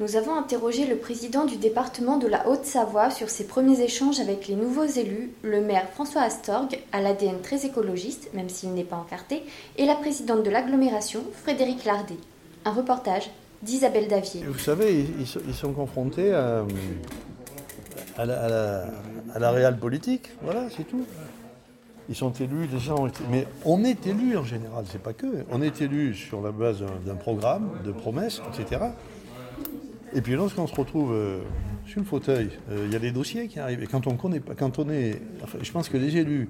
Nous avons interrogé le président du département de la Haute-Savoie sur ses premiers échanges avec les nouveaux élus, le maire François Astorg, à l'ADN très écologiste, même s'il n'est pas encarté, et la présidente de l'agglomération, Frédéric Lardet. Un reportage d'Isabelle Davier. Vous savez, ils, sont, confrontés à, la, réelle politique. Voilà, c'est tout. Ils sont élus, les gens ont été- Mais on est élu en général, c'est pas que. On est élu sur la base d'un programme, de promesses, etc. Et puis lorsqu'on se retrouve euh, sur le fauteuil, euh, il y a des dossiers qui arrivent. Et quand on connaît pas, quand on est. je pense que les élus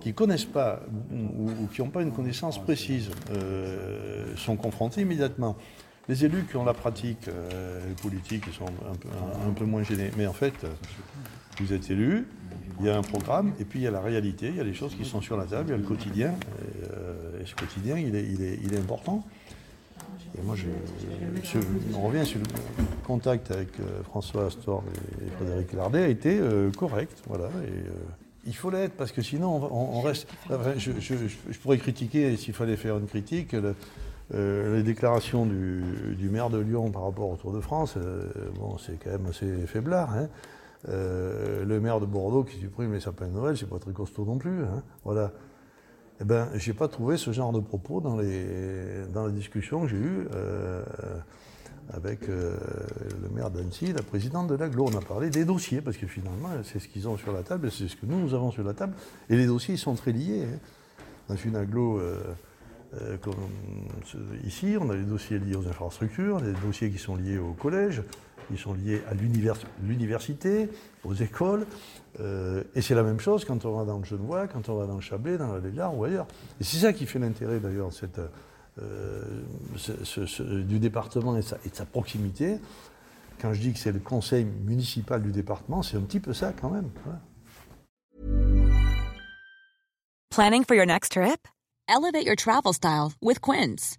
qui connaissent pas ou, qui n'ont pas une connaissance précise euh, sont confrontés immédiatement. Les élus qui ont la pratique politique sont un peu, moins gênés. Mais en fait, vous êtes élu, il y a un programme, et puis il y a la réalité, il y a les choses qui sont sur la table, il y a le quotidien. Et, ce quotidien, il est important. Et moi, je, on revient sur le contact avec euh, François Astor et, Frédéric Lardet a été euh, correct, voilà. Et, euh, il faut l'être parce que sinon on, on- reste. enfin, je, pourrais critiquer s'il fallait faire une critique. le- les déclarations du, maire de Lyon par rapport au Tour de France, bon, c'est quand même assez faiblard. hein. Le maire de Bordeaux qui supprime les sapins de Noël, c'est pas très costaud non plus. hein. Voilà. Eh ben, j'ai pas trouvé ce genre de propos dans les, dans les discussions que j'ai eues euh, avec euh, le maire d'Annecy, la présidente de l'aglo. On a parlé des dossiers, parce que finalement, c'est ce qu'ils ont sur la table, c'est ce que nous, nous avons sur la table. Et les dossiers, ils sont très liés. hein. Dans une aglo, euh, comme ici, on a des dossiers liés aux infrastructures, des dossiers qui sont liés au collège, qui sont liés à l'univers- l'université, aux écoles. Euh, et c'est la même chose quand on va dans le Genevois, quand on va dans le Chablais, dans la Légar ou ailleurs. Et c'est ça qui fait l'intérêt d'ailleurs euh, du département et de, sa, proximité. Quand je dis que c'est le conseil municipal du département, c'est un petit peu ça quand même. Planning for your next trip? Elevate your travel style with Quince.